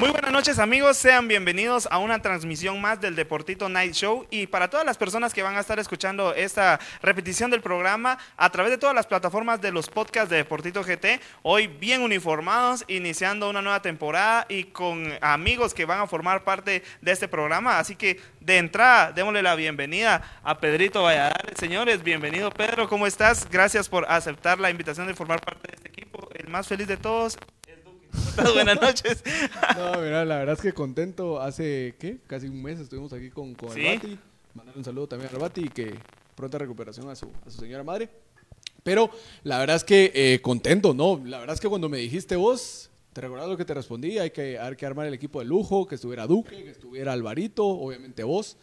Muy buenas noches amigos, sean bienvenidos a una transmisión más del Deportito Night Show. Y para todas las personas que van a estar escuchando esta repetición del programa a través de todas las plataformas de los podcasts de Deportito GT, hoy bien uniformados, iniciando una nueva temporada y con amigos que van a formar parte de este programa, así que de entrada démosle la bienvenida a Pedrito Valladares. Señores, bienvenido Pedro, ¿cómo estás? Gracias por aceptar la invitación de formar parte de este equipo, el más feliz de todos, Buenas noches. No, mira, la verdad es que contento. Hace, ¿qué? Casi un mes estuvimos aquí con, con ¿Sí? Albati. Mandarle un saludo también a Albati y que pronta recuperación a su, a su señora madre. Pero la verdad es que eh, contento, ¿no? La verdad es que cuando me dijiste vos, te recordás lo que te respondí, hay que, hay que armar el equipo de lujo, que estuviera Duque, que estuviera Alvarito, obviamente vos.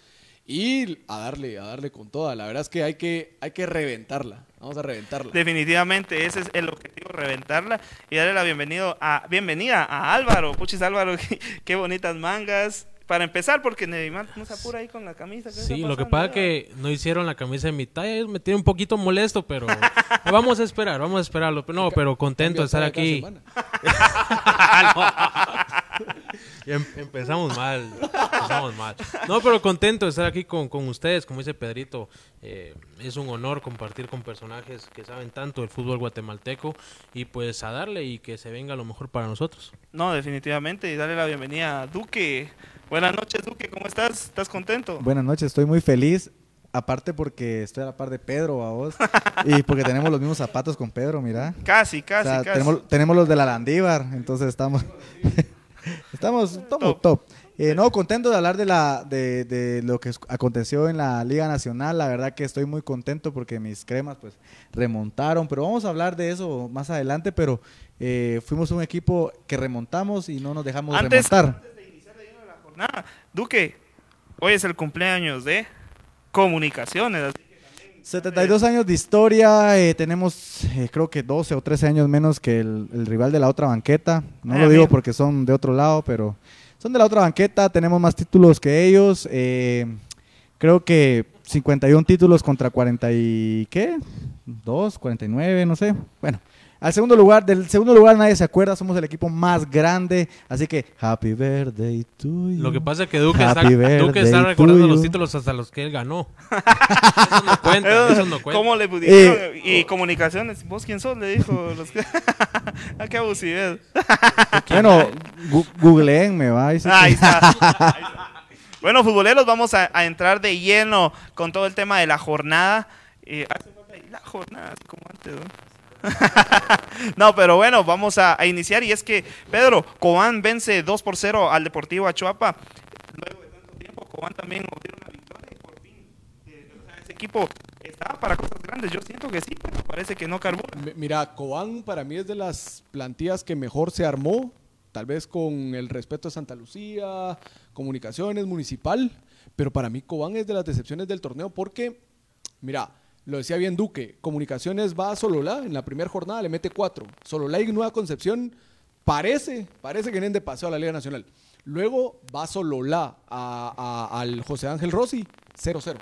Y a darle, a darle con toda. La verdad es que hay que, hay que reventarla. Vamos a reventarla. Definitivamente ese es el objetivo, reventarla y darle la bienvenido a, bienvenida a Álvaro. Puchis Álvaro, qué, qué bonitas mangas. Para empezar, porque Neymar no se apura ahí con la camisa. ¿qué Sí, lo que pasa que no hicieron la camisa de mi talla, me tiene un poquito molesto, pero vamos a esperar, vamos a esperarlo. No, pero contento de estar aquí. em- empezamos mal, empezamos mal. No, pero contento de estar aquí con, con ustedes, como dice Pedrito. eh, es un honor compartir con personajes que saben tanto del fútbol guatemalteco y pues a darle y que se venga lo mejor para nosotros. No, definitivamente. Y darle la bienvenida a Duque. Buenas noches, Duque. ¿Cómo estás? ¿Estás contento? Buenas noches, estoy muy feliz. Aparte porque estoy a la par de Pedro, a vos. y porque tenemos los mismos zapatos con Pedro, mira. Casi, O casi, sea, casi. tenemos, tenemos los de la Landívar, entonces estamos. Estamos estamos top. Eh, no, contento de hablar de, la, de, de lo que aconteció en la Liga Nacional. La verdad que estoy muy contento porque mis cremas pues remontaron. Pero vamos a hablar de eso más adelante. Pero eh, fuimos un equipo que remontamos y no nos dejamos Antes- remontar. Nada. Duque, hoy es el cumpleaños de Comunicaciones. Así que 72 años de historia, eh, tenemos eh, creo que 12 o 13 años menos que el, el rival de la otra banqueta. No Ah, lo digo porque son de otro lado, pero son de la otra banqueta, tenemos más títulos que ellos. eh, creo que 51 títulos contra 40 y ¿qué? 2, 49, no sé. Bueno, al segundo lugar, del segundo lugar nadie se acuerda, somos el equipo más grande, así que happy birthday to you. Lo que pasa es que Duque está, Duque está recordando los títulos hasta los que él ganó. eso no cuenta, eso no cuenta. ¿Cómo le Eh, pudieron? y Comunicaciones, ¿vos quién sos? Le dijo. Los que... ah, qué abusividad. Bueno, gu- googleenme, va. Ahí está. Ahí está. Bueno, futboleros, vamos a, a entrar de lleno con todo el tema de la jornada. Eh, hace falta ahí la jornada, así como antes, ¿no? no, pero bueno, vamos a, a iniciar. Y es que, Pedro, Cobán vence 2 por 0 al Deportivo Achuapa. Luego de tanto tiempo, Cobán también obtiene una victoria y por fin. eh, o sea, ese equipo estaba para cosas grandes. Yo siento que sí, pero parece que no carbura. Mi- Mira, Cobán para mí es de las plantillas que mejor se armó, tal vez con el respeto a Santa Lucía, comunicaciones, municipal, pero para mí Cobán es de las decepciones del torneo porque, mira, lo decía bien Duque, comunicaciones va a Sololá, en la primera jornada le mete cuatro, Sololá y Nueva Concepción parece, parece que vienen de paseo a la Liga Nacional. Luego va Sololá a- al José Ángel Rossi, 0-0.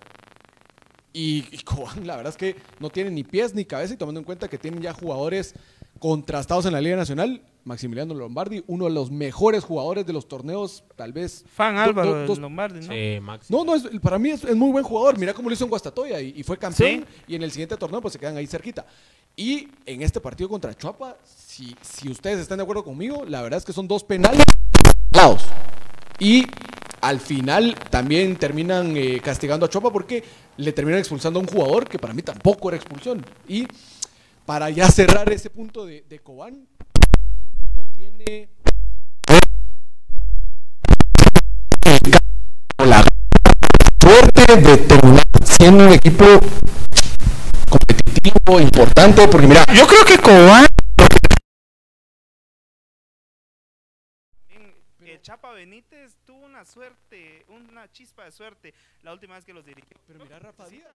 Y, y la verdad es que no tiene ni pies ni cabeza y tomando en cuenta que tienen ya jugadores contrastados en la Liga Nacional, Maximiliano Lombardi, uno de los mejores jugadores de los torneos, tal vez. Fan Álvaro do- Lombardi, ¿no? Sí, Max. No, no, es- para mí es, es muy buen jugador. Mira cómo lo hizo en Guastatoya y, y fue campeón. Sí. Y en el siguiente torneo, pues se quedan ahí cerquita. Y en este partido contra Chuapa, si, si ustedes están de acuerdo conmigo, la verdad es que son dos penales lados. Y al final también terminan eh, castigando a Chopa porque le terminan expulsando a un jugador que para mí tampoco era expulsión. Y para ya cerrar ese punto de, de Cobán, tiene la suerte de terminar siendo un equipo competitivo, importante, porque mira, Yo creo que Cobán que Chapa Benítez tuvo una suerte, una chispa de suerte la última vez que los dirigió. Pero mira, Rafa Díaz.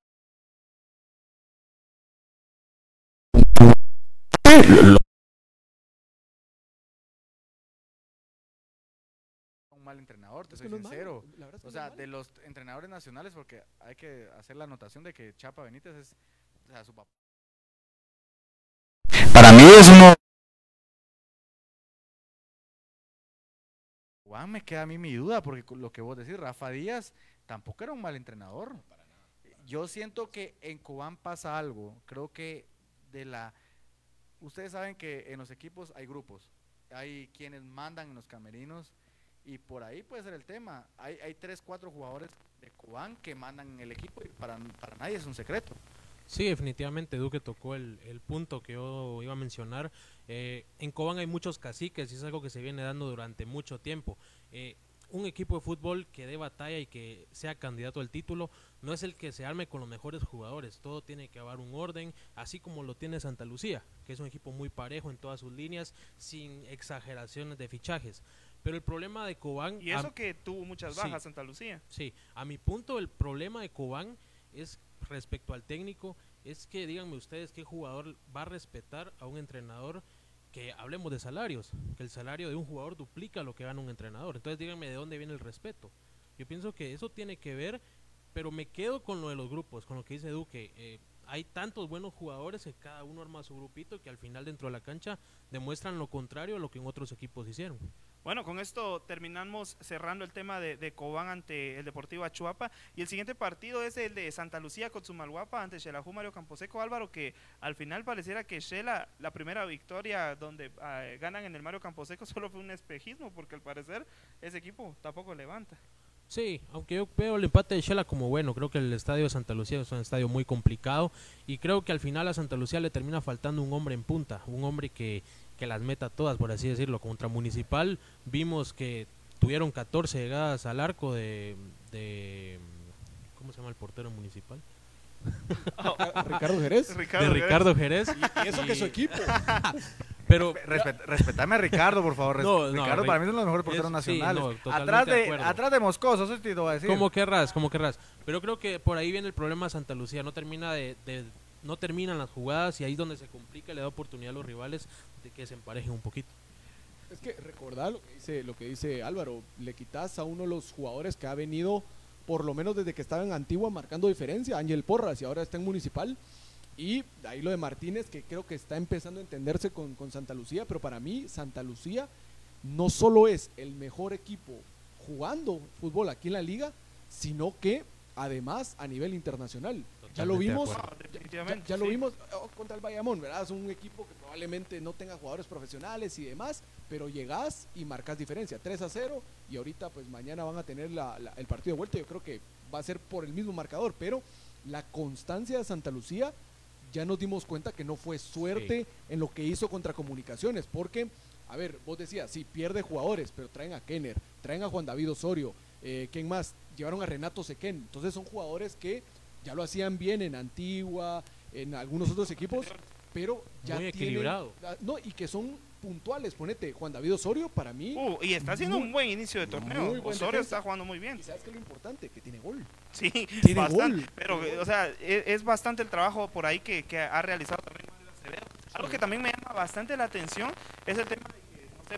Un mal entrenador, te Es soy malo, sincero. la verdad es que O no sea, de los entrenadores nacionales, porque hay que hacer la anotación de que Chapa Benítez es, o sea, su papá. Para mí es uno. Juan, me queda a mí mi duda, porque lo que vos decís, Rafa Díaz tampoco era un mal entrenador. Yo siento que en Cobán pasa algo. Creo que de la. Ustedes saben que en los equipos hay grupos. Hay quienes mandan en los camerinos. Y por ahí puede ser el tema. Hay, hay tres, cuatro jugadores de Cobán que mandan el equipo y para, para nadie es un secreto. Sí, definitivamente Duque tocó el, el punto que yo iba a mencionar. Eh, en Cobán hay muchos caciques y es algo que se viene dando durante mucho tiempo. Eh, un equipo de fútbol que dé batalla y que sea candidato al título no es el que se arme con los mejores jugadores. Todo tiene que haber un orden, así como lo tiene Santa Lucía, que es un equipo muy parejo en todas sus líneas, sin exageraciones de fichajes. Pero el problema de Cobán... Y a- eso que tuvo muchas Sí. bajas Santa Lucía. Sí, a mi punto el problema de Cobán es respecto al técnico, es que díganme ustedes qué jugador va a respetar a un entrenador que hablemos de salarios, que el salario de un jugador duplica lo que gana un entrenador. Entonces díganme de dónde viene el respeto. Yo pienso que eso tiene que ver, pero me quedo con lo de los grupos, con lo que dice Duque. Eh, hay tantos buenos jugadores que cada uno arma su grupito que al final dentro de la cancha demuestran lo contrario a lo que en otros equipos hicieron. Bueno, con esto terminamos cerrando el tema de, de Cobán ante el Deportivo Achuapa. Y el siguiente partido es el de Santa Lucía con Sumalguapa ante Xelajú Mario Camposeco. Álvaro, que al final pareciera que Shela, la primera victoria donde ah, ganan en el Mario Camposeco, solo fue un espejismo, porque al parecer ese equipo tampoco levanta. Sí, aunque yo veo el empate de Shela como bueno, creo que el estadio de Santa Lucía es un estadio muy complicado y creo que al final a Santa Lucía le termina faltando un hombre en punta, un hombre que, que las meta todas, por así decirlo. Contra Municipal vimos que tuvieron 14 llegadas al arco de, de ¿cómo se llama el portero municipal? Ricardo Jerez. Ricardo, de. Ricardo Jerez. Y eso que es su equipo. Pero Respet- respetame a Ricardo, por favor. Res- No, no, Ricardo Ri- para mí es uno de los mejores es- porteros sí, nacionales. no, atrás, de atrás de Moscoso, eso te iba a decir. Como querrás, como querrás. Pero creo que por ahí viene el problema de Santa Lucía. No termina de, de- no terminan las jugadas y ahí es donde se complica, le da oportunidad a los rivales de que se emparejen un poquito. Es que recordar lo que dice, lo que dice Álvaro, le quitas a uno de los jugadores que ha venido, por lo menos desde que estaba en Antigua, marcando diferencia, Ángel Porras, y ahora está en Municipal. Y ahí lo de Martínez, que creo que está empezando a entenderse con, con Santa Lucía, pero para mí Santa Lucía no solo es el mejor equipo jugando fútbol aquí en la liga, sino que además a nivel internacional. Ya lo vimos, ya, definitivamente, ya lo vimos. Oh, contra el Bayamón, ¿verdad? Es un equipo que probablemente no tenga jugadores profesionales y demás, pero llegás y marcas diferencia, 3 a 0 y ahorita pues mañana van a tener la- la- el partido de vuelta, yo creo que va a ser por el mismo marcador, pero la constancia de Santa Lucía ya nos dimos cuenta que no fue suerte en lo que hizo contra Comunicaciones, porque, a ver, vos decías, sí, pierde jugadores, pero traen a Kenner, traen a Juan David Osorio, eh, ¿quién más? Llevaron a Renato Sequén, entonces son jugadores que ya lo hacían bien en Antigua, en algunos otros equipos, pero ya Muy tienen- equilibrado. ah, no, y que son puntuales, ponete, Juan David Osorio para mí, Uh, y está haciendo Muy- un buen inicio de torneo. Osorio defensa. está jugando muy bien. y sabes que lo importante, que tiene gol. Sí, Tiene bastante. gol, Pero, o sea, es, es bastante el trabajo por ahí que, que ha realizado también. Algo que también me llama bastante la atención es el tema de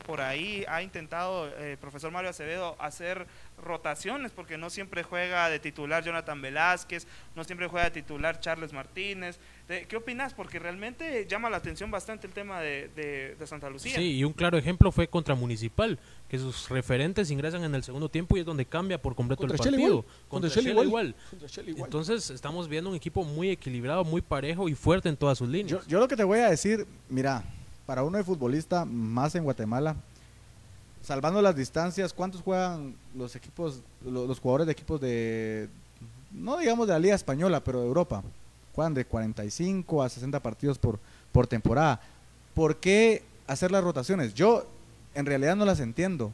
por ahí ha intentado eh, el profesor Mario Acevedo hacer rotaciones, porque no siempre juega de titular Jonathan Velázquez, no siempre juega de titular Charles Martínez. De- ¿Qué opinas? Porque realmente llama la atención bastante el tema de, de- de Santa Lucía. Sí, y un claro ejemplo fue contra Municipal, que sus referentes ingresan en el segundo tiempo y es donde cambia por completo Contra el partido. igual, Contra contra igual. Entonces estamos viendo un equipo muy equilibrado, muy parejo y fuerte en todas sus líneas. Yo, yo lo que te voy a decir, mira, para uno de futbolista, más en Guatemala, salvando las distancias, ¿cuántos juegan los equipos, lo- los, jugadores de equipos de, no digamos de la Liga Española, pero de Europa? Juegan de 45 a 60 partidos por, por temporada. ¿Por qué hacer las rotaciones? Yo en realidad no las entiendo.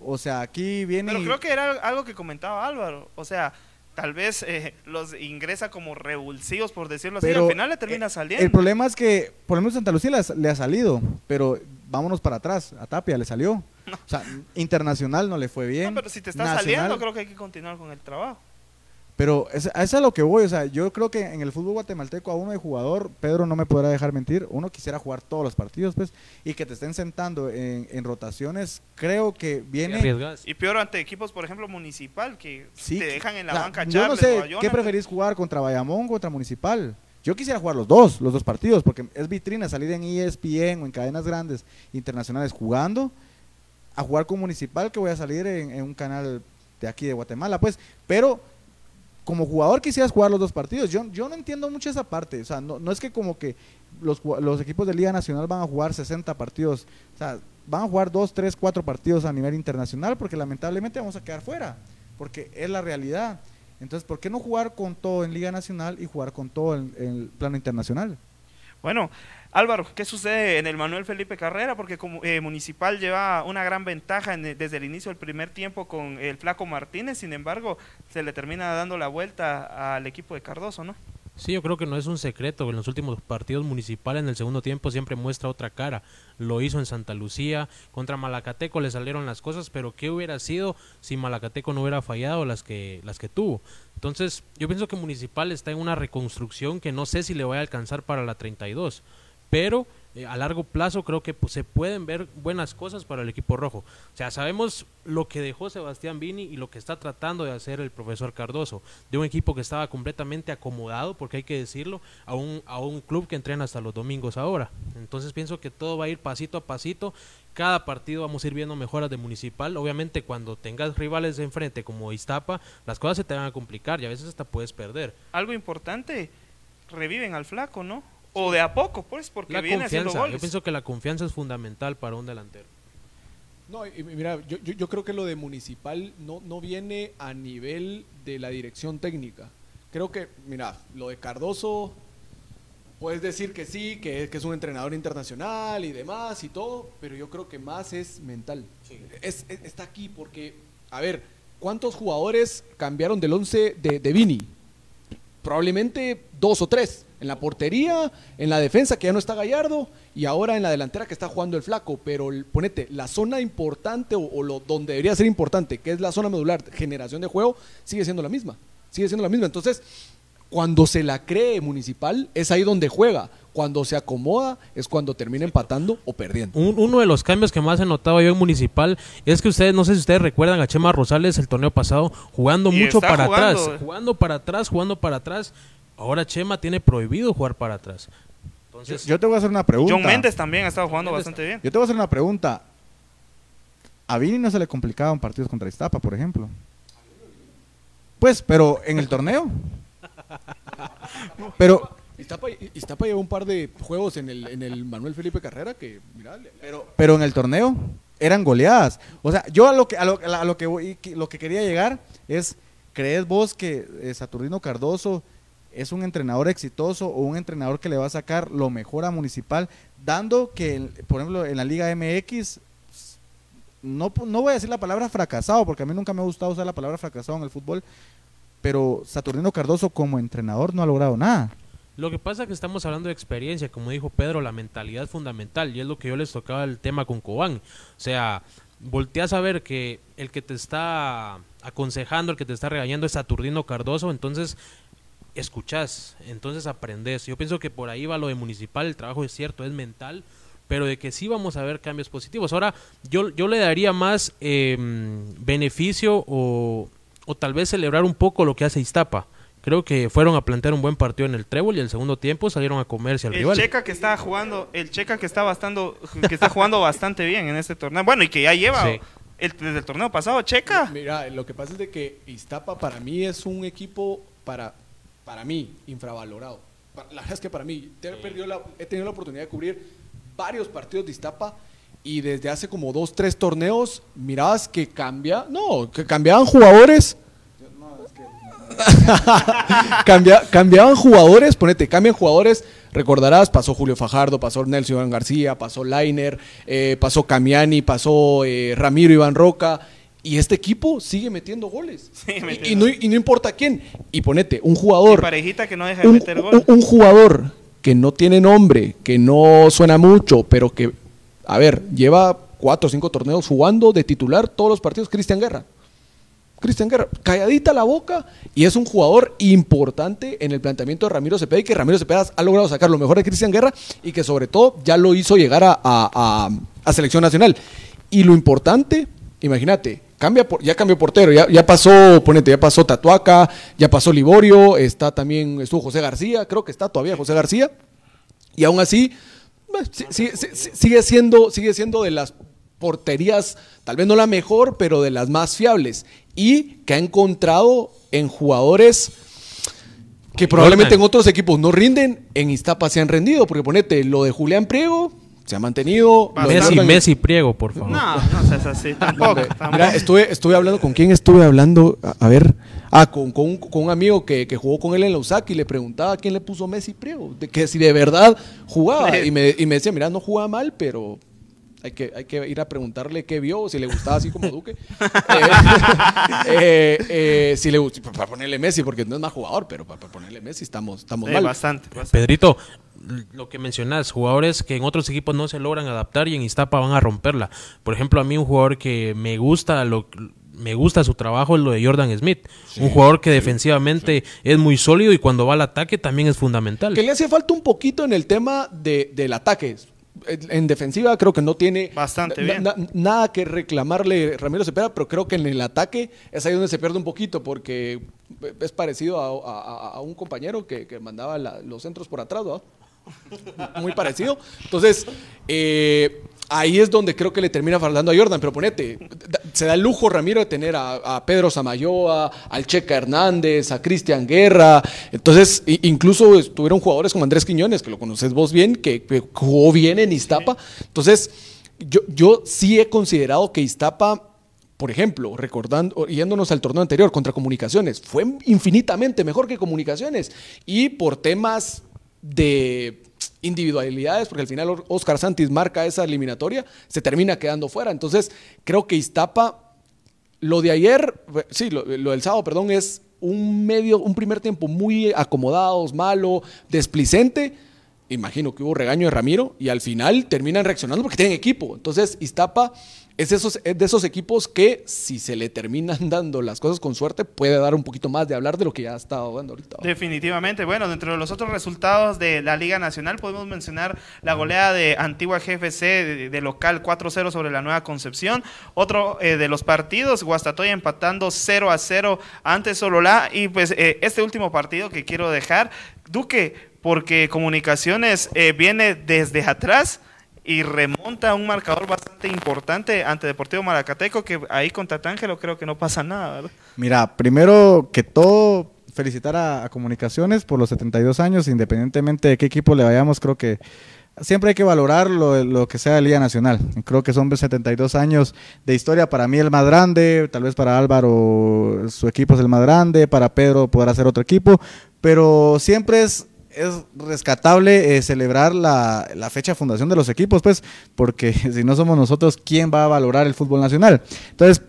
O sea, aquí viene... Pero creo que era algo que comentaba Álvaro. O sea, tal vez eh, los ingresa como revulsivos, por decirlo así. y al final le termina eh, saliendo. El problema es que, por lo menos Santa Lucía le ha, salido, pero vámonos para atrás. A Tapia le salió. O sea, internacional no le fue bien. No, pero si te está nacional- saliendo, creo que hay que continuar con el trabajo. Pero es, a eso es a lo que voy, o sea, yo creo que en el fútbol guatemalteco a uno de jugador, Pedro no me podrá dejar mentir, uno quisiera jugar todos los partidos, pues, y que te estén sentando en, en rotaciones, creo que viene... Y peor ante equipos, por ejemplo, municipal, que Sí, te dejan en la banca Yo no Charles sé, ¿qué preferís jugar contra Bayamón o contra Municipal? Yo quisiera jugar los dos, los dos partidos, porque es vitrina salir en ESPN o en cadenas grandes internacionales jugando, a jugar con Municipal que voy a salir en, en un canal de aquí de Guatemala, pues, pero como jugador quisieras jugar los dos partidos. Yo, yo no entiendo mucho esa parte, o sea, no, no es que como que los, los equipos de Liga Nacional van a jugar 60 partidos, o sea, van a jugar 2, 3, 4 partidos a nivel internacional, porque lamentablemente vamos a quedar fuera, porque es la realidad. Entonces, ¿por qué no jugar con todo en Liga Nacional y jugar con todo en, en el plano internacional? Bueno, Álvaro, ¿qué sucede en el Manuel Felipe Carrera? Porque como eh, Municipal lleva una gran ventaja en- desde el inicio del primer tiempo con el Flaco Martínez, sin embargo, se le termina dando la vuelta al equipo de Cardoso, ¿no? Sí, yo creo que no es un secreto. En los últimos partidos municipales en el segundo tiempo siempre muestra otra cara. Lo hizo en Santa Lucía, contra Malacateco le salieron las cosas, pero ¿qué hubiera sido si Malacateco no hubiera fallado las que, las que tuvo? Entonces, yo pienso que Municipal está en una reconstrucción que no sé si le va a alcanzar para la 32, pero eh, a largo plazo creo que pues, se pueden ver buenas cosas para el equipo rojo. O sea, sabemos lo que dejó Sebastián Vini y lo que está tratando de hacer el profesor Cardoso, de un equipo que estaba completamente acomodado, porque hay que decirlo, a un, a un club que entrena hasta los domingos ahora. Entonces pienso que todo va a ir pasito a pasito. Cada partido vamos a ir viendo mejoras de Municipal. Obviamente cuando tengas rivales enfrente como Iztapa, las cosas se te van a complicar y a veces hasta puedes perder. Algo importante, reviven al Flaco, ¿no? O de a poco, pues, porque La viene haciendo confianza, yo goles. pienso que la confianza es fundamental para un delantero. No, y mira, yo, yo, yo creo que lo de municipal no, no viene a nivel de la dirección técnica. Creo que, mira, lo de Cardoso, puedes decir que sí, que, que es un entrenador internacional y demás y todo, pero yo creo que más es mental. Es, es- está aquí porque, a ver, ¿cuántos jugadores cambiaron del 11 de, de Vini? Probablemente dos o tres. En la portería, en la defensa, que ya no está Gallardo, y ahora en la delantera que está jugando el flaco. Pero el- ponete, la zona importante o, o lo donde debería ser importante, que es la zona medular, generación de juego, sigue siendo la misma. Sigue siendo la misma. Entonces, cuando se la cree municipal, es ahí donde juega. Cuando se acomoda, es cuando termina empatando o perdiendo. Un- uno de los cambios que más he notado yo en Municipal es que ustedes, no sé si ustedes recuerdan a Chema Rosales el torneo pasado jugando Y mucho para jugando, atrás, eh. jugando para atrás, jugando para atrás. Ahora Chema tiene prohibido jugar para atrás. Entonces, Yo te voy a hacer una pregunta. John Méndez también ha estado jugando bastante bien. Yo te voy a hacer una pregunta. A Vini no se le complicaban partidos contra Iztapa, por ejemplo. Pues, pero en el torneo. Pero, Iztapa, Iztapa lleva un par de juegos en el, en el Manuel Felipe Carrera que, mira, le- pero, pero en el torneo eran goleadas. O sea, yo a lo que a lo, a lo que voy- que- lo que quería llegar es, ¿crees vos que eh, Saturnino Cardoso es un entrenador exitoso o un entrenador que le va a sacar lo mejor a Municipal, dando que, por ejemplo, en la Liga MX no, no voy a decir la palabra fracasado, porque a mí nunca me ha gustado usar la palabra fracasado en el fútbol, pero Saturnino Cardoso como entrenador no ha logrado nada. Lo que pasa es que estamos hablando de experiencia, como dijo Pedro, la mentalidad fundamental y es lo que yo les tocaba el tema con Cobán. O sea, volteas a ver que el que te está aconsejando, el que te está regañando es Saturnino Cardoso, entonces escuchás, entonces aprendes. Yo pienso que por ahí va lo de municipal, el trabajo es cierto, es mental, pero de que sí vamos a ver cambios positivos. Ahora, yo, yo le daría más eh, beneficio o, o tal vez celebrar un poco lo que hace Iztapa. Creo que fueron a plantear un buen partido en el trébol y el segundo tiempo salieron a comerse al El rival. Checa que está jugando, el Checa que está bastante, que está jugando bastante bien en este torneo. Bueno, y que ya lleva Sí. el, desde el torneo pasado, Checa. Mira, lo que pasa es de que Iztapa para mí es un equipo para, para mí infravalorado. La verdad es que para mí te- he, perdido la- he tenido la oportunidad de cubrir varios partidos de Iztapa y desde hace como dos, tres torneos mirabas que cambia, no, que cambiaban jugadores. Cambia- cambiaban jugadores, ponete, cambian jugadores. Recordarás, pasó Julio Fajardo, pasó Nelson Iván García, pasó Lainer, eh, pasó Camiani, pasó eh, Ramiro Iván Roca. Y este equipo sigue metiendo goles. Sigue Y- no, y no importa quién. Y ponete, un Y jugador parejita que no deja de un, meter un- gol. un jugador que no tiene nombre, que no suena mucho, pero que, a ver, lleva cuatro o cinco torneos jugando de titular todos los partidos, Cristian Guerra. Cristian Guerra, calladita la boca y es un jugador importante en el planteamiento de Ramiro Cepeda y que Ramiro Cepeda ha logrado sacar lo mejor de Cristian Guerra y que sobre todo ya lo hizo llegar a, a- a- a selección nacional. Y lo importante, imagínate, cambia por- ya cambió portero, ya, ya pasó, ponete, ya pasó Tatuaca, ya pasó Liborio, está también, estuvo José García, creo que está todavía José García. Y aún así, eh, sí- sí- sí- sí- sigue, siendo, sigue siendo de las porterías, tal vez no la mejor, pero de las más fiables. Y que ha encontrado en jugadores que probablemente en otros equipos no rinden, en Iztapa se han rendido. Porque ponete, lo de Julián Priego se ha mantenido. Messi, Messi Priego, por favor. No, no seas así, tampoco. Mira, estuve, estuve hablando con quién estuve hablando. A, a ver. Ah, con, con un, con un amigo que, que jugó con él en la USAC y le preguntaba quién le puso Messi Priego. De que si de verdad jugaba. Y me, y me decía, mira, no jugaba mal, pero hay que, hay que ir a preguntarle qué vio, si le gustaba así como Duque. Eh, eh, eh, si le para ponerle Messi, porque no es más jugador, pero para, para ponerle Messi estamos, estamos Eh, mal. bastante, bastante. Pedrito, lo que mencionas, jugadores que en otros equipos no se logran adaptar y en Iztapa van a romperla. Por ejemplo, a mí un jugador que me gusta lo me gusta su trabajo es lo de Jordan Smith, un jugador que defensivamente es muy sólido y cuando va al ataque también es fundamental. Que le hace falta un poquito en el tema de, del ataque. En defensiva creo que no tiene Bastante na- bien. na- nada que reclamarle Ramiro Cepeda, pero creo que en el ataque es ahí donde se pierde un poquito porque es parecido a, a- a un compañero que, que mandaba la- los centros por atrás, ¿no? Muy parecido. Entonces, eh, ahí es donde creo que le termina faltando a Jordan. Pero ponete, se da el lujo Ramiro de tener a, Pedro Samayoa, al Checa Hernández, a Cristian Guerra. Entonces, incluso estuvieron jugadores como Andrés Quiñones, que lo conoces vos bien, que, que jugó bien en Iztapa. Entonces, yo, yo sí he considerado que Iztapa por ejemplo, recordando, yéndonos al torneo anterior contra Comunicaciones, fue infinitamente mejor que Comunicaciones. Y por temas de individualidades, porque al final Oscar Santis marca esa eliminatoria, se termina quedando fuera. Entonces, creo que Iztapa, lo de ayer, sí, lo, lo del sábado, perdón, es un medio, un primer tiempo muy acomodados, malo, desplicente. Imagino que hubo regaño de Ramiro y al final terminan reaccionando porque tienen equipo. Entonces, Iztapa es, esos, es de esos equipos que si se le terminan dando las cosas con suerte, puede dar un poquito más de hablar de lo que ya ha estado dando ahorita. Definitivamente. Bueno, dentro de los otros resultados de la Liga Nacional podemos mencionar la goleada de Antigua GFC de, de local 4-0 sobre la Nueva Concepción. Otro eh, de los partidos, Guastatoya empatando 0 a 0 ante Sololá. Y pues eh, este último partido que quiero dejar, Duque, porque Comunicaciones eh, viene desde atrás y remonta un marcador bastante importante ante Deportivo Maracateco, que ahí con Tatángelo creo que no pasa nada, ¿verdad? Mira, primero que todo, felicitar a, a Comunicaciones por los 72 años, independientemente de qué equipo le vayamos, creo que siempre hay que valorar lo, lo que sea de Liga Nacional. Creo que son 72 años de historia, para mí el más grande, tal vez para Álvaro su equipo es el más grande, para Pedro podrá ser otro equipo, pero siempre es es rescatable eh, celebrar la, la, fecha de fundación de los equipos, pues, porque si no somos nosotros, ¿quién va a valorar el fútbol nacional? Entonces,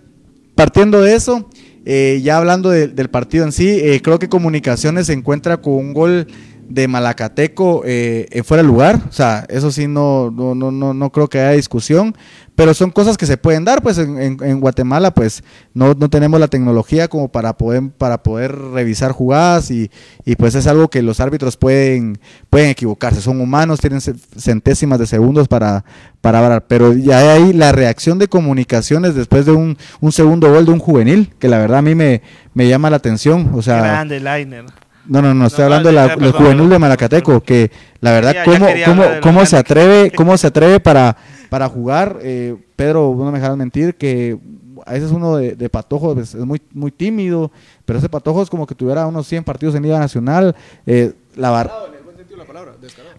partiendo de eso, eh, ya hablando de, del partido en sí, eh, creo que Comunicaciones se encuentra con un gol de Malacateco eh, en fuera de lugar, o sea, eso sí no, no, no, no, creo que haya discusión, pero son cosas que se pueden dar, pues en, en, Guatemala pues no, no, tenemos la tecnología como para poder, para poder revisar jugadas y, y, pues es algo que los árbitros pueden, pueden equivocarse, son humanos, tienen centésimas de segundos para, para hablar, pero ya ahí la reacción de comunicaciones después de un, un, segundo gol de un juvenil, que la verdad a mí me, me llama la atención, o sea... Grande Liner. No, no, no, estoy no, hablando de la, del juvenil de Malacateco, que la verdad, ya, cómo, ya cómo, cómo se atreve, cómo se atreve para, para jugar. Eh, Pedro, no me dejarás mentir, que a veces uno de, de Patojo es, es, muy, muy tímido, pero ese Patojo es como que tuviera unos 100 partidos en Liga Nacional. Eh, la bar...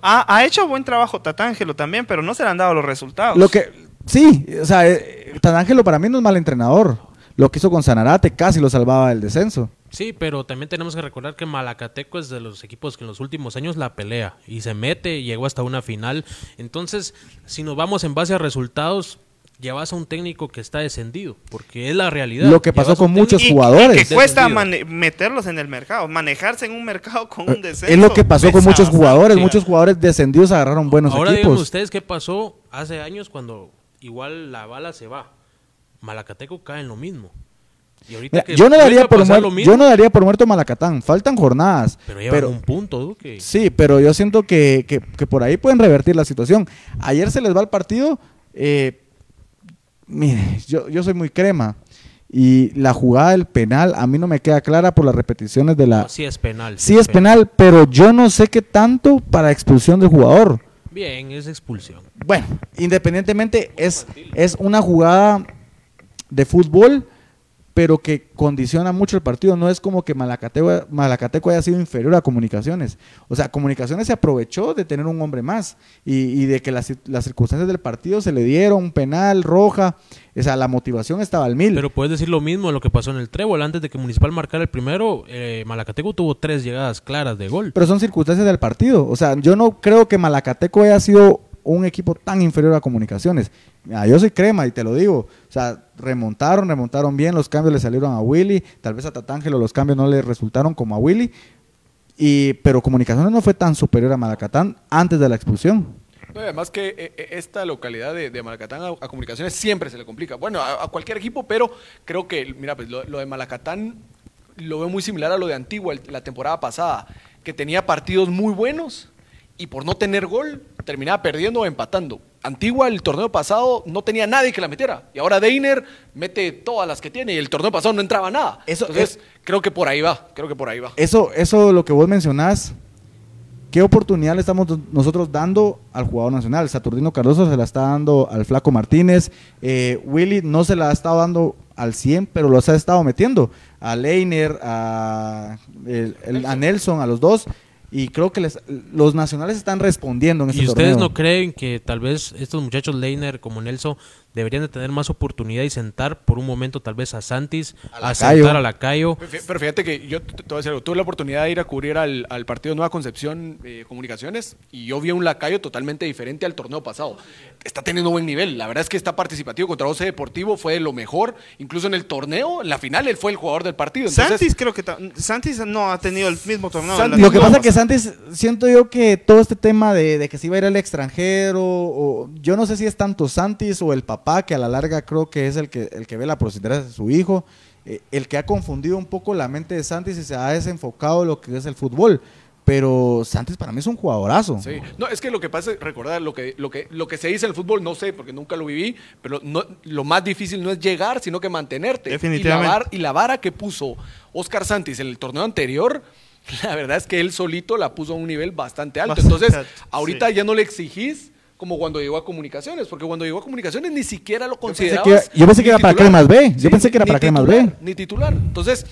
ha, ha, hecho buen trabajo Tatángelo también, pero no se le han dado los resultados. Lo que, sí, o sea, eh, Tatángelo para mí no es mal entrenador. Lo que hizo con Sanarate casi lo salvaba del descenso. Sí, pero también tenemos que recordar que Malacateco es de los equipos que en los últimos años la pelea y se mete, llegó hasta una final. Entonces, si nos vamos en base a resultados, llevas a un técnico que está descendido, porque es la realidad. Lo que pasó Llevas con muchos jugadores. Y que cuesta meterlos en el mercado, manejarse en un mercado con un descenso. Eh, Es lo que pasó con muchos jugadores, muchos jugadores descendidos agarraron buenos Ahora equipos. Ahora digan ustedes qué pasó hace años cuando igual la bala se va. Malacateco cae en lo mismo. Y ahorita Mira, que yo, no daría por yo no daría muerto a Malacatán. Faltan jornadas. pero llevan pero- un punto, Duque. Sí, pero yo siento que, que- que por ahí pueden revertir la situación. Ayer se les va el partido. eh, mire, yo, yo soy muy crema. Y la jugada del penal a mí no me queda clara por las repeticiones de la... No, sí es penal. Sí es penal, pero yo no sé qué tanto para expulsión del jugador. Bien, es expulsión. Bueno, independientemente es, es una jugada de fútbol, pero que condiciona mucho el partido. No es como que Malacateco, Malacateco haya sido inferior a Comunicaciones. O sea, Comunicaciones se aprovechó de tener un hombre más y, y de que las, las circunstancias del partido se le dieron, penal, roja. O sea, la motivación estaba al mil. Pero puedes decir lo mismo de lo que pasó en el Trébol. Antes de que Municipal marcara el primero, eh, Malacateco tuvo tres llegadas claras de gol. pero son circunstancias del partido. O sea, yo no creo que Malacateco haya sido un equipo tan inferior a Comunicaciones. Mira, yo soy crema y te lo digo. O sea, remontaron, remontaron bien, los cambios le salieron a Willy, tal vez a Tatángelo los cambios no le resultaron como a Willy. Y, pero Comunicaciones no fue tan superior a Malacatán antes de la expulsión. No, además que eh, eh, esta localidad de, Malacatán a, comunicaciones siempre se le complica. Bueno, a, cualquier equipo, pero creo que, mira, pues lo, lo de Malacatán lo veo muy similar a lo de Antigua la temporada pasada, que tenía partidos muy buenos y por no tener gol terminaba perdiendo o empatando. Antigua el torneo pasado no tenía nadie que la metiera y ahora Deiner mete todas las que tiene y el torneo pasado no entraba nada. Eso Entonces, creo que por ahí va, creo que por ahí va. Eso, eso lo que vos mencionás, ¿qué oportunidad le estamos nosotros dando al jugador nacional? Saturnino Cardoso se la está dando al Flaco Martínez, eh, Willy no se la ha estado dando al 100, pero los ha estado metiendo a Leiner, a, el- el- a Nelson, a los dos, y creo que les- los nacionales están respondiendo en este ¿Y ustedes torneo. no creen que tal vez estos muchachos Leiner como Nelson deberían de tener más oportunidad y sentar por un momento tal vez a Santis, a, sentar a Lacayo? Pero fíjate que yo te te voy a decir algo. Tuve la oportunidad de ir a cubrir al, al partido Nueva Concepción eh, Comunicaciones y yo vi a un lacayo totalmente diferente al torneo pasado. Está teniendo buen nivel. La verdad es que está participativo contra Oce Deportivo, fue de lo mejor. Incluso en el torneo, en la final, él fue el jugador del partido. Entonces, Santis creo que Santis no ha tenido el mismo torneo. Santis- Lo que pasa es que. Santis, siento yo que todo este tema de, de que se iba a ir al extranjero, o, yo no sé si es tanto Santis o el papá, que a la larga creo que es el que, el que ve la procedencia de su hijo, eh, el que ha confundido un poco la mente de Santis y se ha desenfocado lo que es el fútbol. Pero Santis para mí es un jugadorazo. Sí. No, es que lo que pasa es recordar lo que, lo que, lo que se dice en el fútbol, no sé, porque nunca lo viví, pero no, lo más difícil no es llegar, sino que mantenerte. Definitivamente. Y la, var- y la vara que puso Oscar Santis en el torneo anterior, la verdad es que él solito la puso a un nivel bastante alto. Bastante Entonces, ahorita sí. ya no le exigís como cuando llegó a comunicaciones, porque cuando llegó a comunicaciones ni siquiera lo pensé considerabas. que yo pensé que era para titular. Cremas B, yo pensé que era para Cremas titular, B. Ni titular. Entonces,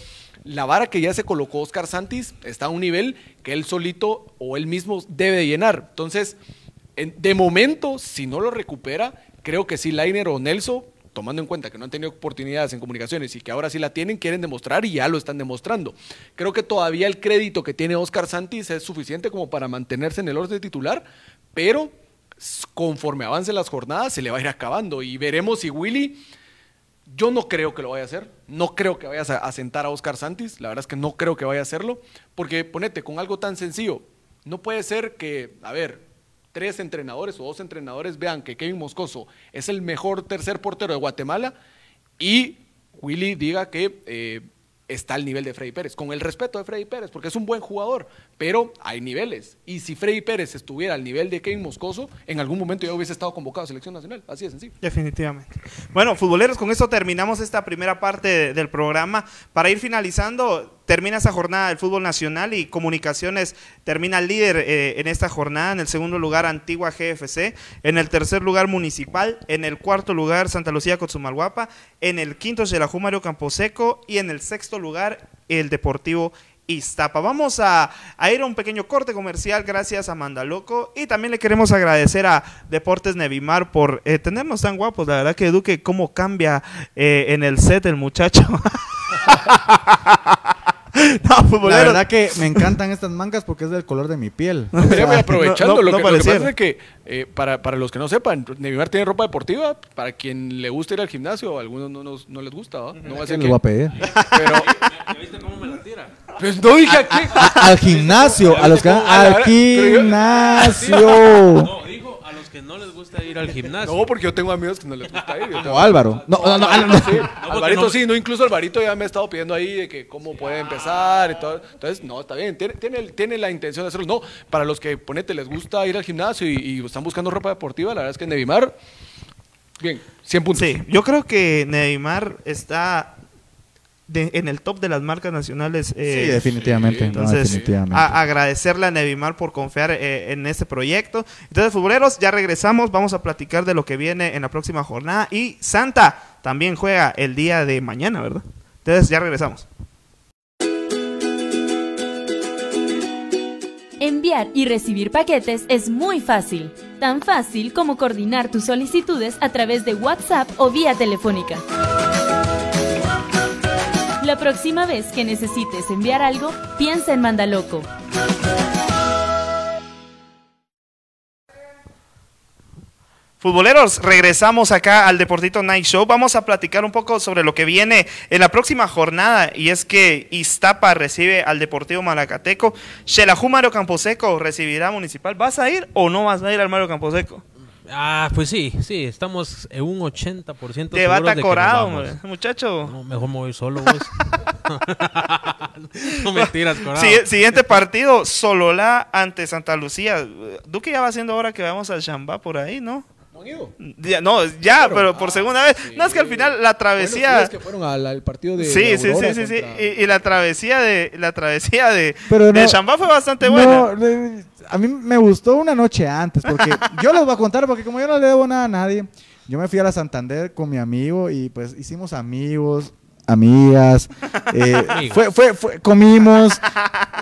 la vara que ya se colocó Oscar Santis está a un nivel que él solito o él mismo debe de llenar. Entonces, en- de momento, si no lo recupera, creo que sí, Lainer o Nelson, tomando en cuenta que no han tenido oportunidades en comunicaciones y que ahora sí la tienen, quieren demostrar y ya lo están demostrando. Creo que todavía el crédito que tiene Oscar Santis es suficiente como para mantenerse en el orden titular, pero conforme avancen las jornadas se le va a ir acabando y veremos si Willy yo no creo que lo vaya a hacer. No creo que vayas a, sentar a Oscar Santis. La verdad es que no creo que vaya a hacerlo. Porque ponete, con algo tan sencillo, no puede ser que, a ver, tres entrenadores o dos entrenadores vean que Kevin Moscoso es el mejor tercer portero de Guatemala y Willy diga que eh, está al nivel de Freddy Pérez. Con el respeto de Freddy Pérez, porque es un buen jugador, pero hay niveles. Y si Freddy Pérez estuviera al nivel de Kevin Moscoso, en algún momento ya hubiese estado convocado a selección nacional. Así de sencillo. Definitivamente. Bueno, futboleros, con esto terminamos esta primera parte de- del programa. Para ir finalizando, termina esa jornada del fútbol nacional y Comunicaciones termina líder eh, en esta jornada. En el segundo lugar, Antigua GFC. En el tercer lugar, Municipal. En el cuarto lugar, Santa Lucía Cotzumalguapa. En el quinto, Xelajú Mario Camposeco. Y en el sexto lugar, el Deportivo Iztapa. Vamos a, ir a un pequeño corte comercial gracias a Mandaloco y también le queremos agradecer a Deportes Nevimar por eh, tenernos tan guapos. La verdad que Duque, cómo cambia eh, en el set el muchacho. no, La futboleros. verdad que me encantan estas mangas porque es del color de mi piel. Mira, aprovechando, no- lo, no que, lo que pareciera. pasa es que, eh, para, para los que no sepan, Neymar tiene ropa deportiva. Para quien le gusta ir al gimnasio, a algunos no, nos- no les gusta, ¿va? No va a ¿Qué ser que- voy a pedir? Pero, ¿Ya viste cómo me la tira? pues no dije aquí. A- al gimnasio, a los que la al gimnasio. No, dijo a los que no les gusta ir al gimnasio. No, porque yo tengo amigos que no les gusta ir. yo tengo- O Álvaro. No, no, no, Alvarito no. sí, Alvarito no- sí, no, incluso Alvarito ya me ha estado pidiendo ahí de que cómo puede empezar y todo. Entonces, no, está bien, tiene, tiene, tiene la intención de hacerlo. No, para los que, ponete, les gusta ir al gimnasio y, y están buscando ropa deportiva, la verdad es que Nevimar, bien, 100 puntos. Sí, yo creo que Neymar está de- en el top de las marcas nacionales. Sí, eh, definitivamente. no, Entonces, definitivamente. a- agradecerle a Nevimar por confiar eh, en este proyecto. Entonces, futboleros, ya regresamos. Vamos a platicar de lo que viene en la próxima jornada. Y Santa también juega el día de mañana, ¿verdad? Entonces, ya regresamos. Enviar y recibir paquetes es muy fácil, tan fácil como coordinar tus solicitudes a través de WhatsApp o vía telefónica. La próxima vez que necesites enviar algo, piensa en Mandaloco. Futboleros, regresamos acá al Deportito Night Show. Vamos a platicar un poco sobre lo que viene en la próxima jornada. Y es que Iztapa recibe al Deportivo Malacateco. Xelajú Mario Camposeco recibirá Municipal. ¿Vas a ir o no vas a ir al Mario Camposeco? Ah, pues sí, sí, estamos en un 80% Te va corado, muchacho. No, mejor me voy solo, vos. no me tiras, corado. Siguiente partido, Solola ante Santa Lucía. Duque ya va haciendo ahora que vamos al Chambá por ahí, ¿no? ¿No han ido? Ya, no, ya, pero por segunda vez. No, es que al final la travesía... Bueno, sí, que fueron al, al partido de Sí, de sí, sí, sí, sí. contra- Y, y la travesía de la travesía de, Pero de no- Chambá fue bastante buena. No, de- a mí me gustó una noche antes, porque yo les voy a contar, porque como yo no le debo nada a nadie, yo me fui a la Santander con mi amigo y pues hicimos amigos, amigas, eh, fue, fue, fue- comimos,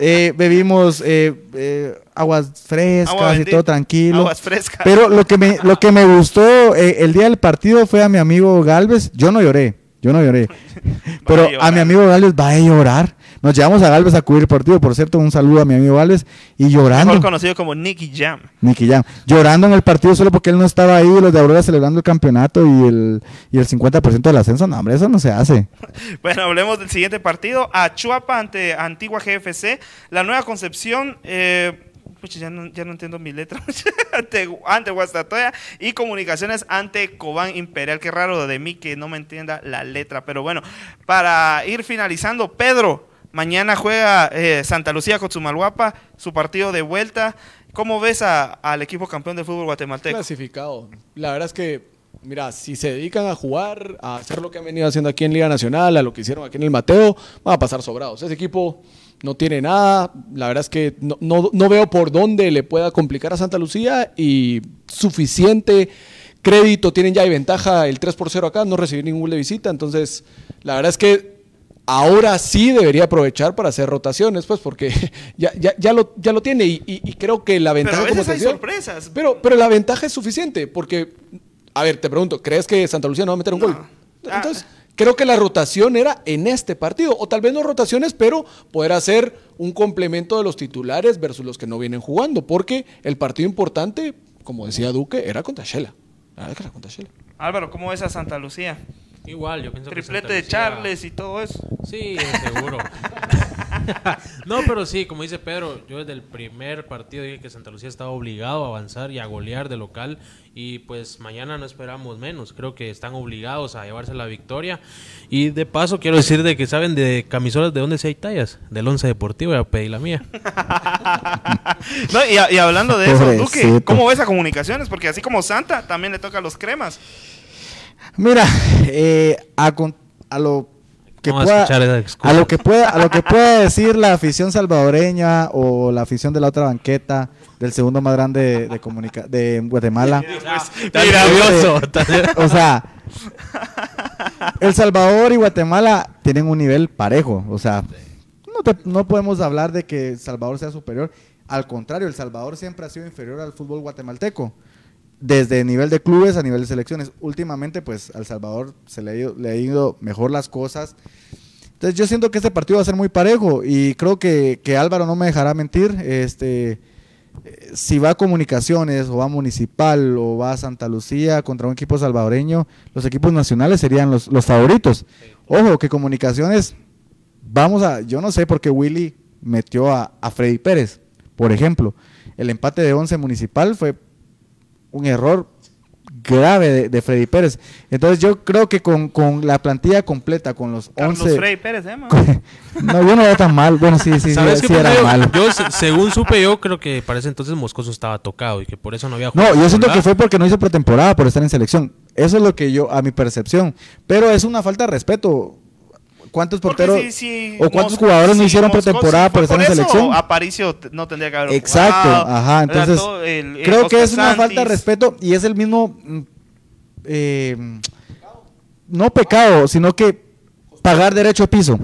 eh, bebimos eh, eh, aguas frescas Agua y todo tranquilo. Aguas frescas. Pero lo que me, lo que me gustó eh, el día del partido fue a mi amigo Galvez. Yo no lloré, yo no lloré. Pero a a mi amigo Galvez va a llorar. Nos llevamos a Galvez a cubrir el partido. Por cierto, un saludo a mi amigo Galvez. Y llorando. Mejor conocido como Nicky Jam. Nicky Jam. Llorando en el partido solo porque él no estaba ahí. Los de Aurora celebrando el campeonato y el, y el 50% del ascenso. No, hombre, eso no se hace. Bueno, hablemos del siguiente partido. Achuapa ante Antigua GFC. La Nueva Concepción. Eh, pucha, ya, no, ya no entiendo mi letra. ante, ante Guastatoya. Y Comunicaciones ante Cobán Imperial. Qué raro de mí que no me entienda la letra. Pero bueno, para ir finalizando, Pedro. Mañana juega eh, Santa Lucía con Sumalguapa. Su partido de vuelta. ¿Cómo ves a- al equipo campeón del fútbol guatemalteco? clasificado. La verdad es que, mira, si se dedican a jugar, a hacer lo que han venido haciendo aquí en Liga Nacional, a lo que hicieron aquí en el Mateo, van a pasar sobrados. Ese equipo no tiene nada. La verdad es que no, no- no veo por dónde le pueda complicar a Santa Lucía y suficiente crédito tienen ya y ventaja el 3 por 0 acá, no recibir ningún de visita. Entonces, la verdad es que ahora sí debería aprovechar para hacer rotaciones, pues, porque ya, ya, ya, lo, ya lo tiene y, y- y creo que la ventaja... Pero a como veces te hay decía- sorpresas. pero, pero la ventaja es suficiente, porque, a ver, te pregunto, ¿crees que Santa Lucía no va a meter un No. gol? Ah. Creo que la rotación era en este partido, o tal vez no rotaciones, pero poder hacer un complemento de los titulares versus los que no vienen jugando, porque el partido importante, como decía Duque, era contra Shela. Que era contra Shela. Álvaro, ¿cómo ves a Santa Lucía? Igual, yo pienso que Triplete Santa de Charles y todo eso. Sí, seguro. no, pero sí, como dice Pedro, yo desde el primer partido dije que Santa Lucía estaba obligado a avanzar y a golear de local y pues mañana no esperamos menos. Creo que están obligados a llevarse la victoria y de paso quiero decir de que saben de camisolas de dónde se hay tallas, del Once Deportivo, ya pedí la mía. No, y, y hablando de eso, Duque. ¿cómo ves a comunicaciones? Porque así como Santa, también le toca a los cremas. Mira, eh, a, con- a lo que Vamos a pueda, escuchar esa excusa. a lo que pueda, a lo que pueda decir la afición salvadoreña o la afición de la otra banqueta del segundo más grande de, de comunica- de Guatemala. Tan Mira, nervioso. tan- O sea, El Salvador y Guatemala tienen un nivel parejo. O sea, no, te- no podemos hablar de que El Salvador sea superior. Al contrario, El Salvador siempre ha sido inferior al fútbol guatemalteco. Desde nivel de clubes a nivel de selecciones. Últimamente, pues, al Salvador se le ha ido, le ha ido mejor las cosas. Entonces, yo siento que este partido va a ser muy parejo. Y creo que, que Álvaro no me dejará mentir. Este eh, si va a comunicaciones o va a municipal o va a Santa Lucía contra un equipo salvadoreño, los equipos nacionales serían los, los favoritos. Ojo, que comunicaciones, vamos a, yo no sé por qué Willy metió a, a Freddy Pérez, por ejemplo. El empate de 11 municipal fue un error grave de, de Freddy Pérez. Entonces yo creo que con, con la plantilla completa, con los Carlos 11... Frey Pérez, ¿eh, man? no, yo no era tan mal. Bueno, sí, sí, sí, ¿Sabes sí qué era? Yo- malo. Yo, se- según supe yo, creo que para ese entonces Moscoso estaba tocado y que por eso no había No, jugado yo siento que fue porque no hizo pretemporada por estar en selección. Eso es lo que yo, a mi percepción. Pero es una falta de respeto. ¿Cuántos porteros sí, sí, o cuántos jugadores no hicieron pretemporada por estar en selección? Aparicio no tendría que haber Exacto, jugado. ajá. Entonces, todo el- el creo que es una falta de respeto y es el mismo, mm, eh, no pecado, sino que pagar derecho de piso.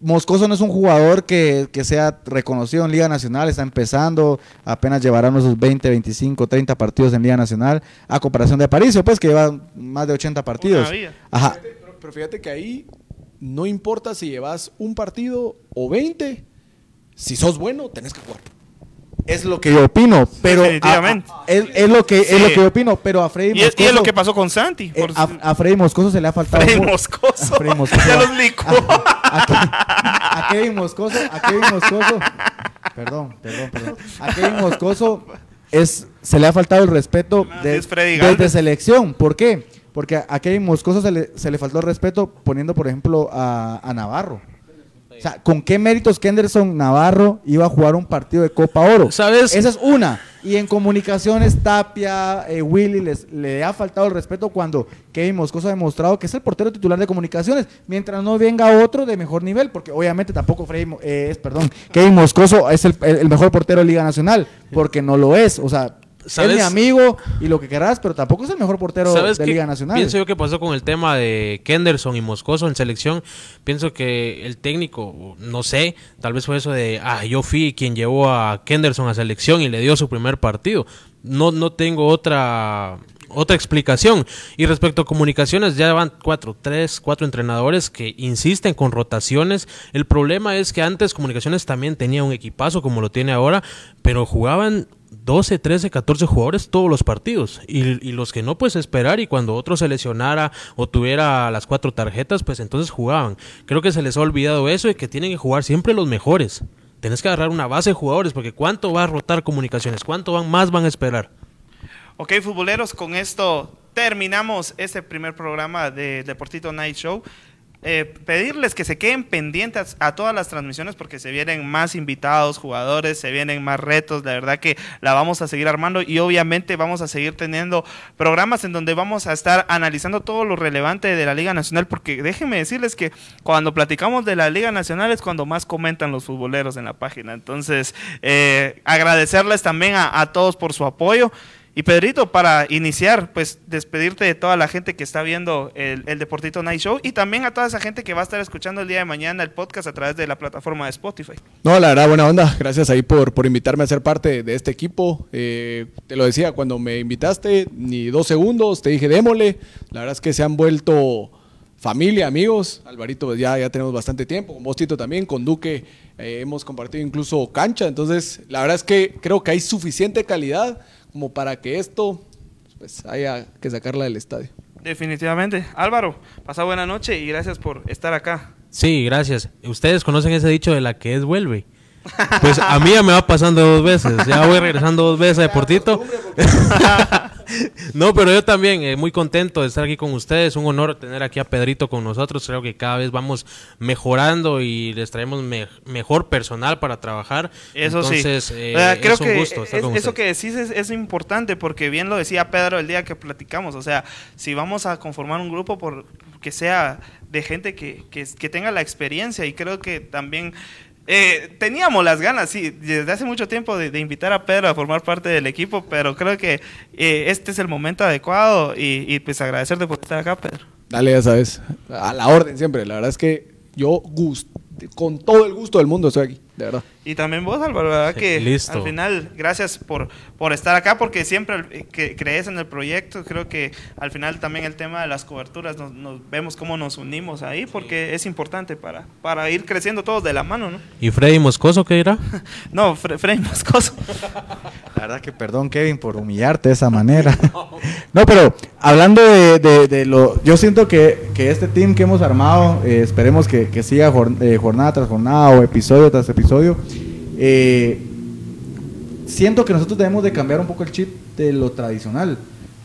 Moscoso no es un jugador que, que sea reconocido en Liga Nacional, está empezando, apenas llevará unos 20, 25, 30 partidos en Liga Nacional, a comparación de Aparicio, pues que lleva más de 80 partidos. Una vida. Ajá. Pero, pero fíjate que ahí no importa si llevas un partido o 20, si sos bueno, tenés que jugar. Es lo que yo opino, pero Definitivamente. a- a- es, es lo que es Sí. lo que yo opino, pero a Freddy Y es, y es lo Moscoso- que pasó con Santi. Eh, por- a, a Freddy Moscoso se le ha faltado. Freddy Moscoso. a Freddy Moscoso. Ya los licuó. A, a Ke- a Kevin Moscoso. A Kevin Moscoso. Perdón, perdón, perdón. A Kevin Moscoso es, se le ha faltado el respeto de, es desde selección. ¿Por qué? Porque a, Kevin Moscoso se le, se le faltó el respeto poniendo, por ejemplo, a, a Navarro. O sea, ¿con qué méritos Kenderson Navarro iba a jugar un partido de Copa Oro? ¿Sabes? Esa es una. Y en comunicaciones, Tapia, eh, Willy, les, le ha faltado el respeto cuando Kevin Moscoso ha demostrado que es el portero titular de comunicaciones, mientras no venga otro de mejor nivel, porque obviamente tampoco Freddy, eh, es, perdón, Kevin Moscoso es el, el- el mejor portero de Liga Nacional, porque no lo es. O sea, ¿Sabes? es mi amigo y lo que querrás, pero tampoco es el mejor portero ¿Sabes de Liga Nacional. Pienso yo que pasó con el tema de Kenderson y Moscoso en selección. Pienso que el técnico, no sé, tal vez fue eso de, ah, yo fui quien llevó a Kenderson a selección y le dio su primer partido. No, no tengo otra otra explicación. Y respecto a comunicaciones, ya van cuatro, tres, cuatro entrenadores que insisten con rotaciones. El problema es que antes comunicaciones también tenía un equipazo como lo tiene ahora, pero jugaban 12, 13, 14 jugadores todos los partidos. Y, los que no, pues esperar. Y cuando otro se lesionara o tuviera las cuatro tarjetas, pues entonces jugaban. Creo que se les ha olvidado eso y que tienen que jugar siempre los mejores. Tenés que agarrar una base de jugadores porque ¿cuánto va a rotar comunicaciones? ¿Cuánto van, más van a esperar? Ok, futboleros, con esto terminamos este primer programa de Deportito Night Show. Eh, pedirles que se queden pendientes a todas las transmisiones porque se vienen más invitados, jugadores, se vienen más retos. La verdad que la vamos a seguir armando y obviamente vamos a seguir teniendo programas en donde vamos a estar analizando todo lo relevante de la Liga Nacional. Porque déjenme decirles que cuando platicamos de la Liga Nacional es cuando más comentan los futboleros en la página. Entonces, eh, agradecerles también a, a todos por su apoyo. Y Pedrito, para iniciar, pues despedirte de toda la gente que está viendo el, Deportito Night Show y también a toda esa gente que va a estar escuchando el día de mañana el podcast a través de la plataforma de Spotify. No, la verdad, buena onda. Gracias ahí por, por invitarme a ser parte de este equipo. Eh, te lo decía, cuando me invitaste, ni dos segundos, te dije, démosle. La verdad es que se han vuelto familia, amigos. Alvarito, pues ya, ya tenemos bastante tiempo. Con vos, Tito, también. Con Duque eh, hemos compartido incluso cancha. Entonces, la verdad es que creo que hay suficiente calidad como para que esto pues haya que sacarla del estadio. Definitivamente. Álvaro, pasa buena noche y gracias por estar acá. Sí, gracias. Ustedes conocen ese dicho de la que es vuelve. Pues a mí ya me va pasando dos veces. Ya voy regresando dos veces a Deportito. no, pero yo también eh, muy contento de estar aquí con ustedes. Un honor tener aquí a Pedrito con nosotros. Creo que cada vez vamos mejorando y les traemos me- mejor personal para trabajar. Eso Entonces, sí. eh, creo es un que gusto estar es- con eso que decís es, es importante porque bien lo decía Pedro el día que platicamos. O sea, si vamos a conformar un grupo por que sea de gente que, que, que tenga la experiencia y creo que también eh, teníamos las ganas, sí, desde hace mucho tiempo de, invitar a Pedro a formar parte del equipo, pero creo que eh, este es el momento adecuado y, y, pues agradecerte por estar acá, Pedro. Dale, ya sabes, a la orden siempre. La verdad es que yo gust- con todo el gusto del mundo estoy aquí, de verdad. Y también vos, Álvaro, ¿verdad? Que Listo. al final, gracias por, por estar acá, porque siempre eh, que crees en el proyecto. Creo que al final también el tema de las coberturas, nos, nos vemos cómo nos unimos ahí, porque es importante para, para ir creciendo todos de la mano, ¿no? ¿Y Freddy Moscoso qué dirá? No, Fre Freddy Moscoso. La verdad que perdón, Kevin, por humillarte de esa manera. No, pero hablando de, de- de lo... Yo siento que, que este team que hemos armado, eh, esperemos que, que siga eh, jornada tras jornada o episodio tras episodio. Eh, siento que nosotros debemos de cambiar un poco el chip de lo tradicional.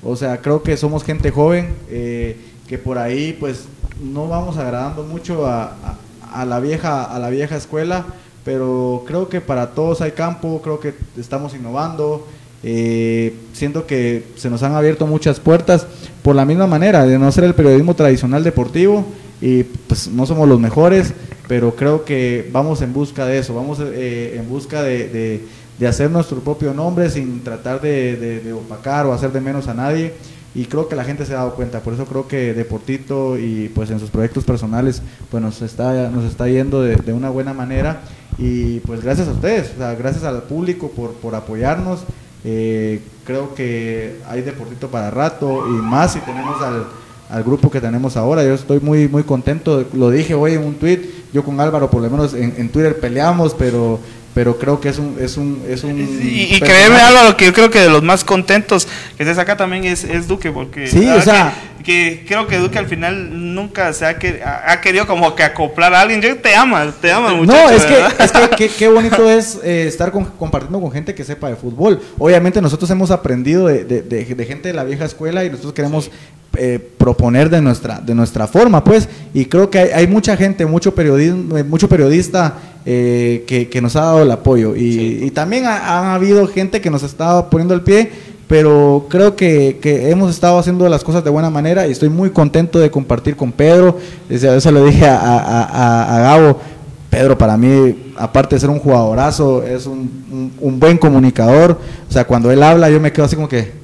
O sea, creo que somos gente joven, eh, que por ahí pues no vamos agradando mucho a, la vieja, a la vieja escuela, pero creo que para todos hay campo, creo que estamos innovando. eh, siento que se nos han abierto muchas puertas por la misma manera, de no ser el periodismo tradicional deportivo, y pues no somos los mejores, pero creo que vamos en busca de eso, vamos eh, en busca de, de- hacer nuestro propio nombre sin tratar de, de- opacar o hacer de menos a nadie. Y creo que la gente se ha dado cuenta, por eso creo que Deportito y pues en sus proyectos personales pues nos está, nos está yendo de, de una buena manera y pues gracias a ustedes, o sea, gracias al público por, por apoyarnos. Eh, creo que hay Deportito para rato y más si tenemos al, al grupo que tenemos ahora. Yo estoy muy muy contento. Lo dije hoy en un tweet. Yo con Álvaro por lo menos en, en Twitter peleamos, pero pero creo que es un es un es un Y, y créeme Álvaro que yo creo que de los más contentos que estés acá también es, es Duque porque Sí, o sea- que, que creo que Duque al final nunca se ha, que, ha, querido como que acoplar a alguien. Yo te ama te ama No, muchacho es que, es que qué, qué bonito es eh, estar con- compartiendo con gente que sepa de fútbol. Obviamente nosotros hemos aprendido de, de- de- de gente de la vieja escuela y nosotros queremos eh, proponer de nuestra, de nuestra forma, pues. Y creo que hay, hay mucha gente, mucho periodismo, eh, mucho periodista eh, que, que nos ha dado el apoyo. Y, y también ha, ha habido gente que nos ha estado poniendo el pie. Pero creo que, que hemos estado haciendo las cosas de buena manera y estoy muy contento de compartir con Pedro. Desde eso le dije a, a- a- a Gabo, Pedro para mí, aparte de ser un jugadorazo, es un, un- un buen comunicador. O sea, cuando él habla yo me quedo así como que...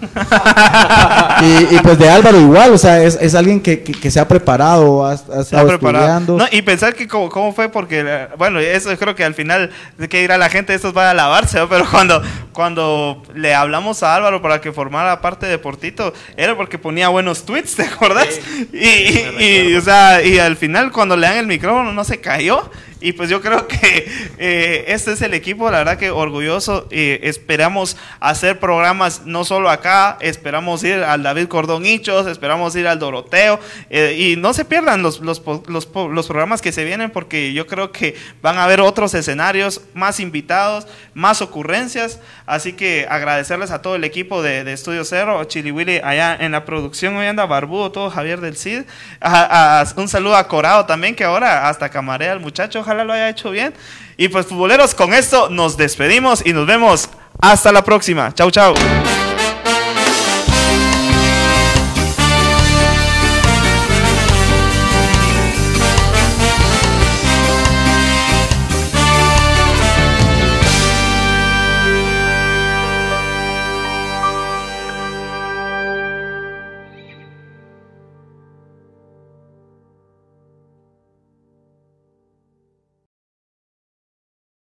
y, y pues de Álvaro igual, o sea, es, es alguien que, que- que se ha preparado, ha, ha Se ha estado preparado. estudiando. No, y pensar que cómo, cómo fue, porque, eh, bueno, eso creo que al final de que irá la gente, estos va a lavarse, ¿no? pero cuando, cuando le hablamos a Álvaro para que formara parte de Portito, era porque ponía buenos tweets, ¿te acordás? y, y- y, o sea, y al final cuando le dan el micrófono no se cayó. Y pues yo creo que eh, este es el equipo, la verdad que orgulloso. esperamos hacer programas no solo acá, esperamos ir al David Cordón Hichos, esperamos ir al Doroteo. eh, y no se pierdan los, los, los, los programas que se vienen porque yo creo que van a haber otros escenarios, más invitados, más ocurrencias. Así que agradecerles a todo el equipo de, de Estudio Cero, Chili Willy allá en la producción. Hoy anda Barbudo, todo Javier del Cid. Un saludo a Corado también, que ahora hasta camarea el muchacho, ojalá lo haya hecho bien. Y pues futboleros, con esto nos despedimos y nos vemos hasta la próxima. Chau, chau.